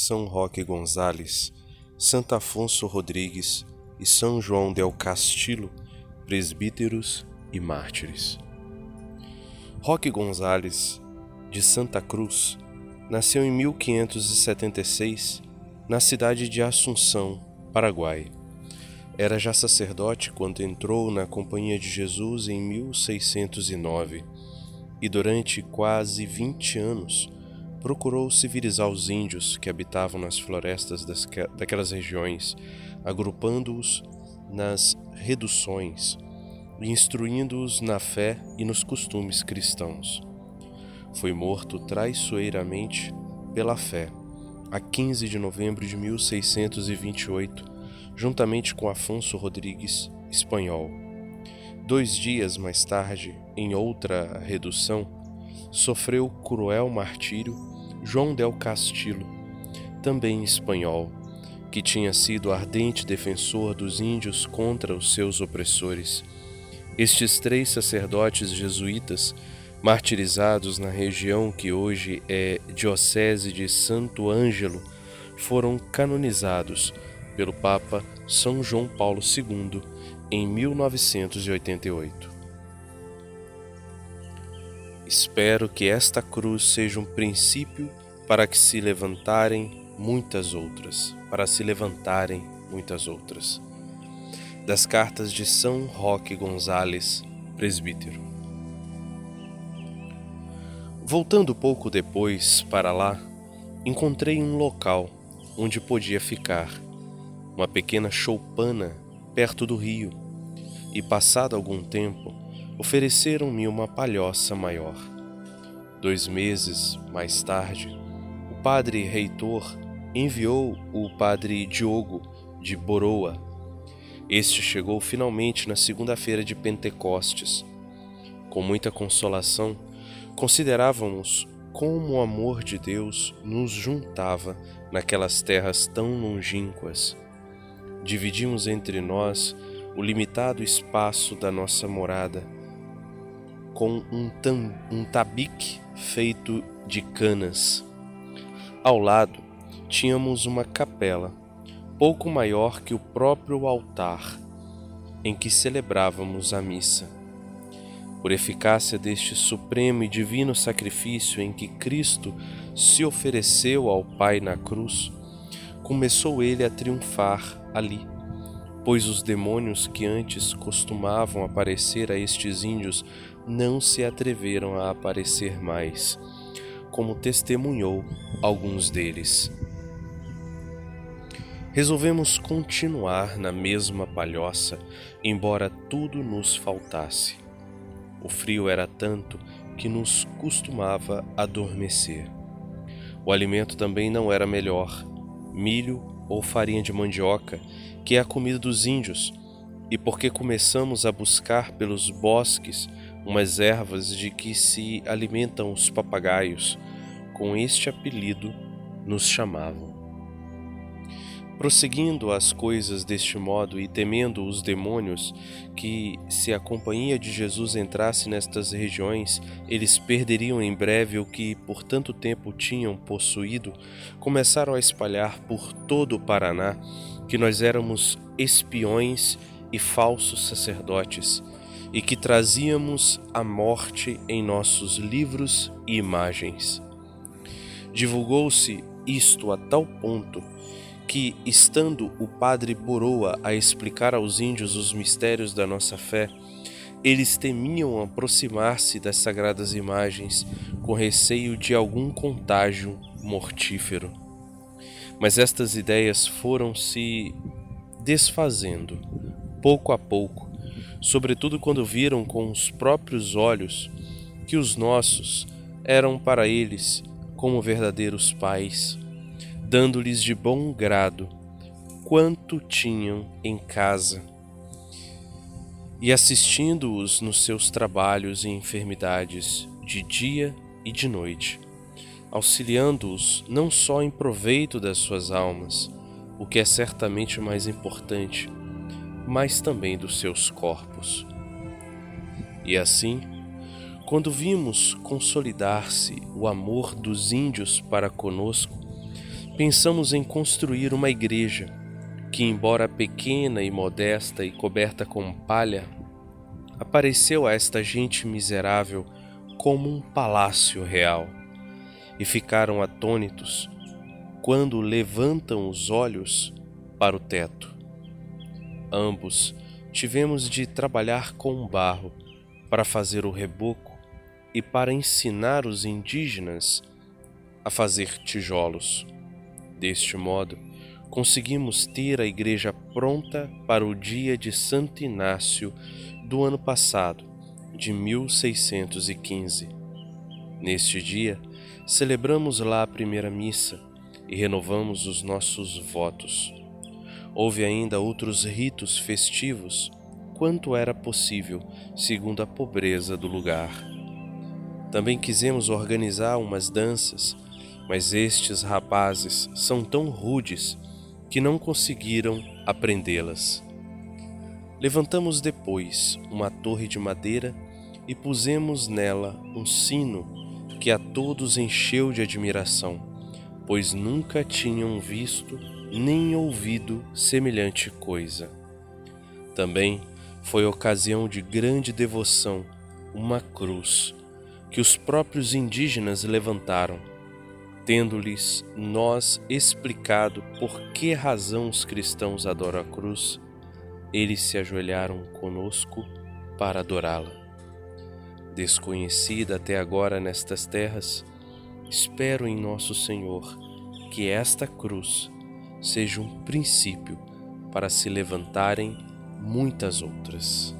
São Roque Gonzales, Santo Afonso Rodrigues e São João del Castillo, presbíteros e mártires. Roque Gonzales, de Santa Cruz, nasceu em 1576 na cidade de Assunção, Paraguai. Era já sacerdote quando entrou na Companhia de Jesus em 1609 e durante quase 20 anos procurou civilizar os índios que habitavam nas florestas daquelas regiões, agrupando-os nas reduções e instruindo-os na fé e nos costumes cristãos. Foi morto traiçoeiramente pela fé a 15 de novembro de 1628, juntamente com Afonso Rodrigues, espanhol. Dois dias mais tarde, em outra redução, sofreu cruel martírio João del Castillo, também espanhol, que tinha sido ardente defensor dos índios contra os seus opressores. Estes três sacerdotes jesuítas, martirizados na região que hoje é Diocese de Santo Ângelo, foram canonizados pelo Papa São João Paulo II em 1988. Espero que esta cruz seja um princípio para que se levantarem muitas outras, para se levantarem muitas outras. Das cartas de São Roque Gonzales, presbítero. Voltando pouco depois para lá, encontrei um local onde podia ficar, uma pequena choupana perto do rio, e passado algum tempo, ofereceram-me uma palhoça maior. Dois meses mais tarde, o padre reitor enviou o padre Diogo de Boroa. Este chegou finalmente na segunda-feira de Pentecostes. Com muita consolação, considerávamos como o amor de Deus nos juntava naquelas terras tão longínquas. Dividimos entre nós o limitado espaço da nossa morada com um, tam, um tabique feito de canas. Ao lado tínhamos uma capela, pouco maior que o próprio altar, em que celebrávamos a missa. Por eficácia deste supremo e divino sacrifício em que Cristo se ofereceu ao Pai na cruz, começou ele a triunfar ali, pois os demônios que antes costumavam aparecer a estes índios não se atreveram a aparecer mais, como testemunhou alguns deles. Resolvemos continuar na mesma palhoça, embora tudo nos faltasse. O frio era tanto que nos costumava adormecer. O alimento também não era melhor, milho ou farinha de mandioca, que é a comida dos índios, e porque começamos a buscar pelos bosques umas ervas de que se alimentam os papagaios, com este apelido nos chamavam. Prosseguindo as coisas deste modo e temendo os demônios que, se a companhia de Jesus entrasse nestas regiões, eles perderiam em breve o que por tanto tempo tinham possuído, começaram a espalhar por todo o Paraná que nós éramos espiões e falsos sacerdotes e que trazíamos a morte em nossos livros e imagens. Divulgou-se isto a tal ponto que, estando o padre Boroa a explicar aos índios os mistérios da nossa fé, eles temiam aproximar-se das sagradas imagens com receio de algum contágio mortífero. Mas estas ideias foram se desfazendo, pouco a pouco, sobretudo quando viram com os próprios olhos que os nossos eram para eles como verdadeiros pais, dando-lhes de bom grado quanto tinham em casa e assistindo-os nos seus trabalhos e enfermidades de dia e de noite, auxiliando-os não só em proveito das suas almas, o que é certamente mais importante, mas também dos seus corpos. E assim, quando vimos consolidar-se o amor dos índios para conosco, pensamos em construir uma igreja que, embora pequena e modesta e coberta com palha, apareceu a esta gente miserável como um palácio real, e ficaram atônitos quando levantam os olhos para o teto. Ambos tivemos de trabalhar com barro para fazer o reboco e para ensinar os indígenas a fazer tijolos. Deste modo, conseguimos ter a igreja pronta para o dia de Santo Inácio do ano passado, de 1615. Neste dia, celebramos lá a primeira missa e renovamos os nossos votos. Houve ainda outros ritos festivos, quanto era possível, segundo a pobreza do lugar. Também quisemos organizar umas danças, mas estes rapazes são tão rudes que não conseguiram aprendê-las. Levantamos depois uma torre de madeira e pusemos nela um sino que a todos encheu de admiração, pois nunca tinham visto nem ouvido semelhante coisa. Também foi ocasião de grande devoção uma cruz que os próprios indígenas levantaram, tendo-lhes nós explicado por que razão os cristãos adoram a cruz, eles se ajoelharam conosco para adorá-la desconhecida até agora nestas terras, espero em nosso Senhor que esta cruz seja um princípio para se levantarem muitas outras.